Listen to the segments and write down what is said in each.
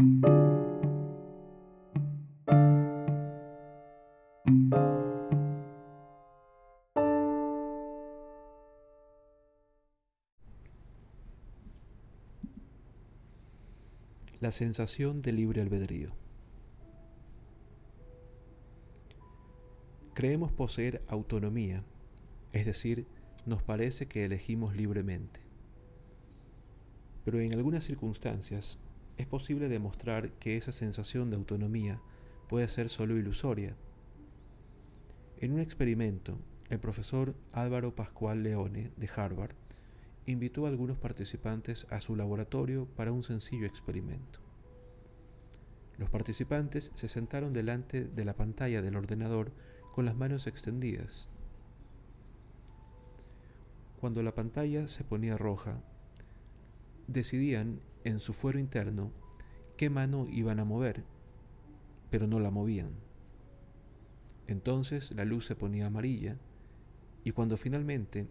La sensación de libre albedrío. Creemos poseer autonomía, es decir, nos parece que elegimos libremente. Pero en algunas circunstancias es posible demostrar que esa sensación de autonomía puede ser solo ilusoria. En un experimento, el profesor Álvaro Pascual Leone de Harvard invitó a algunos participantes a su laboratorio para un sencillo experimento. Los participantes se sentaron delante de la pantalla del ordenador con las manos extendidas. Cuando la pantalla se ponía roja, decidían en su fuero interno qué mano iban a mover, pero no la movían. Entonces la luz se ponía amarilla y cuando finalmente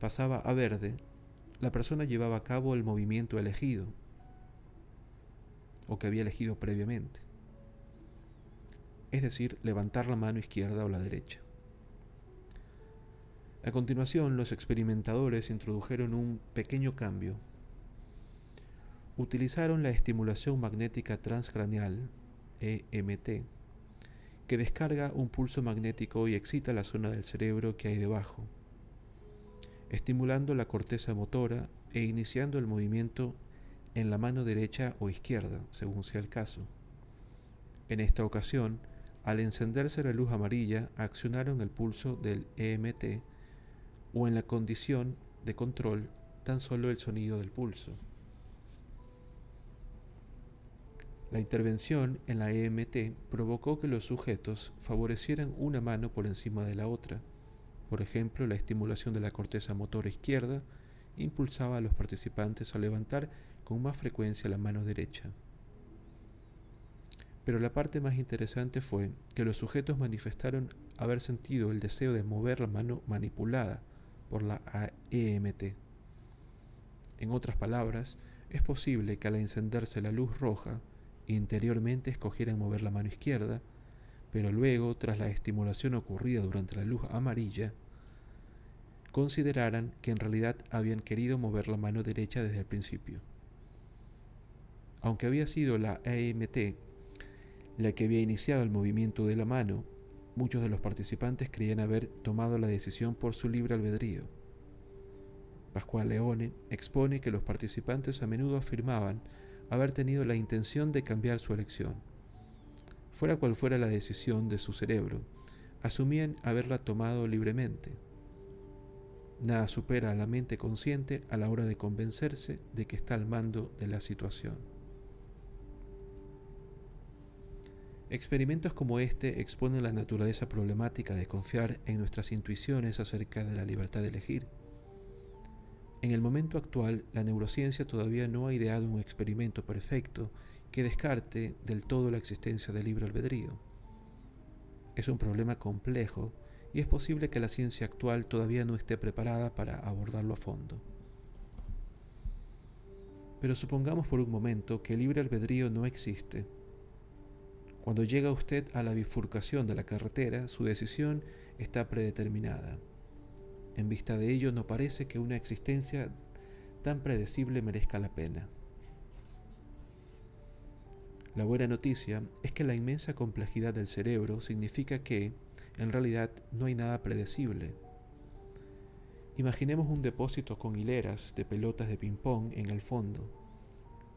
pasaba a verde, la persona llevaba a cabo el movimiento elegido o que había elegido previamente, es decir, levantar la mano izquierda o la derecha. A continuación, los experimentadores introdujeron un pequeño cambio. Utilizaron la estimulación magnética transcraneal, EMT, que descarga un pulso magnético y excita la zona del cerebro que hay debajo estimulando la corteza motora e iniciando el movimiento en la mano derecha o izquierda, según sea el caso. En esta ocasión, al encenderse la luz amarilla, accionaron el pulso del EMT o en la condición de control tan solo el sonido del pulso. La intervención en la EMT provocó que los sujetos favorecieran una mano por encima de la otra, por ejemplo, la estimulación de la corteza motora izquierda impulsaba a los participantes a levantar con más frecuencia la mano derecha. Pero la parte más interesante fue que los sujetos manifestaron haber sentido el deseo de mover la mano manipulada por la EMT. En otras palabras, es posible que al encenderse la luz roja, interiormente escogieran mover la mano izquierda, pero luego, tras la estimulación ocurrida durante la luz amarilla, consideraran que en realidad habían querido mover la mano derecha desde el principio. Aunque había sido la AMT la que había iniciado el movimiento de la mano, muchos de los participantes creían haber tomado la decisión por su libre albedrío. Pascual Leone expone que los participantes a menudo afirmaban haber tenido la intención de cambiar su elección Fuera cual fuera la decisión de su cerebro, asumían haberla tomado libremente. Nada supera a la mente consciente a la hora de convencerse de que está al mando de la situación. Experimentos como este exponen la naturaleza problemática de confiar en nuestras intuiciones acerca de la libertad de elegir. En el momento actual, la neurociencia todavía no ha ideado un experimento perfecto que descarte del todo la existencia del libre albedrío. Es un problema complejo y es posible que la ciencia actual todavía no esté preparada para abordarlo a fondo. Pero supongamos por un momento que el libre albedrío no existe. Cuando llega usted a la bifurcación de la carretera, su decisión está predeterminada. En vista de ello, no parece que una existencia tan predecible merezca la pena. La buena noticia es que la inmensa complejidad del cerebro significa que, en realidad, no hay nada predecible. Imaginemos un depósito con hileras de pelotas de ping-pong en el fondo,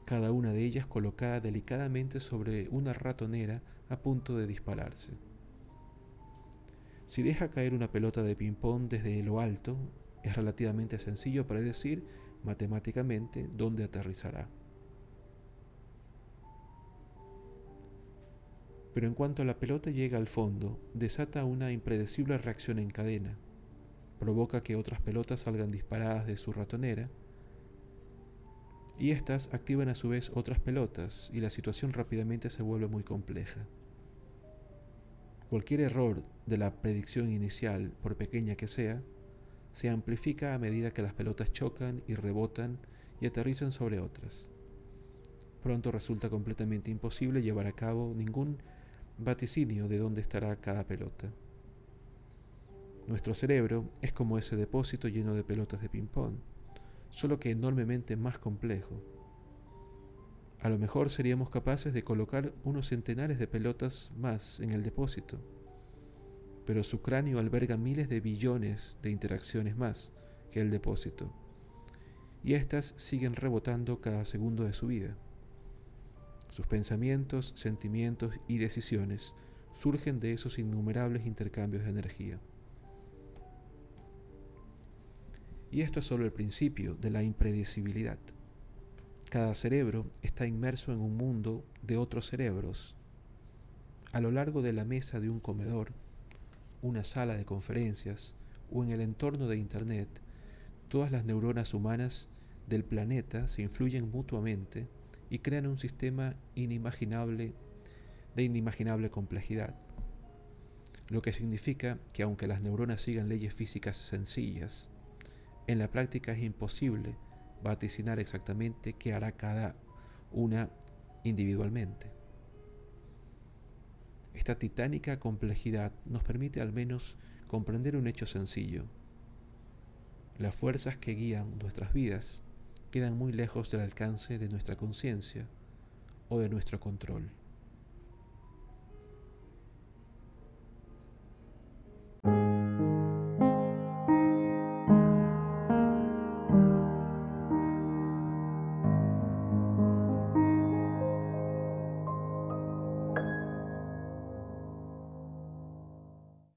cada una de ellas colocada delicadamente sobre una ratonera a punto de dispararse. Si deja caer una pelota de ping-pong desde lo alto, es relativamente sencillo predecir matemáticamente dónde aterrizará. pero en cuanto la pelota llega al fondo, desata una impredecible reacción en cadena. Provoca que otras pelotas salgan disparadas de su ratonera y éstas activan a su vez otras pelotas y la situación rápidamente se vuelve muy compleja. Cualquier error de la predicción inicial, por pequeña que sea, se amplifica a medida que las pelotas chocan y rebotan y aterrizan sobre otras. pronto resulta completamente imposible llevar a cabo ningún vaticinio de dónde estará cada pelota. Nuestro cerebro es como ese depósito lleno de pelotas de ping-pong, solo que enormemente más complejo. A lo mejor seríamos capaces de colocar unos centenares de pelotas más en el depósito, pero su cráneo alberga miles de billones de interacciones más que el depósito, y éstas siguen rebotando cada segundo de su vida. Sus pensamientos, sentimientos y decisiones surgen de esos innumerables intercambios de energía. Y esto es solo el principio de la impredecibilidad. Cada cerebro está inmerso en un mundo de otros cerebros. A lo largo de la mesa de un comedor, una sala de conferencias o en el entorno de Internet, todas las neuronas humanas del planeta se influyen mutuamente y crean un sistema inimaginable de inimaginable complejidad. Lo que significa que aunque las neuronas sigan leyes físicas sencillas, en la práctica es imposible vaticinar exactamente qué hará cada una individualmente. Esta titánica complejidad nos permite al menos comprender un hecho sencillo. Las fuerzas que guían nuestras vidas quedan muy lejos del alcance de nuestra conciencia o de nuestro control.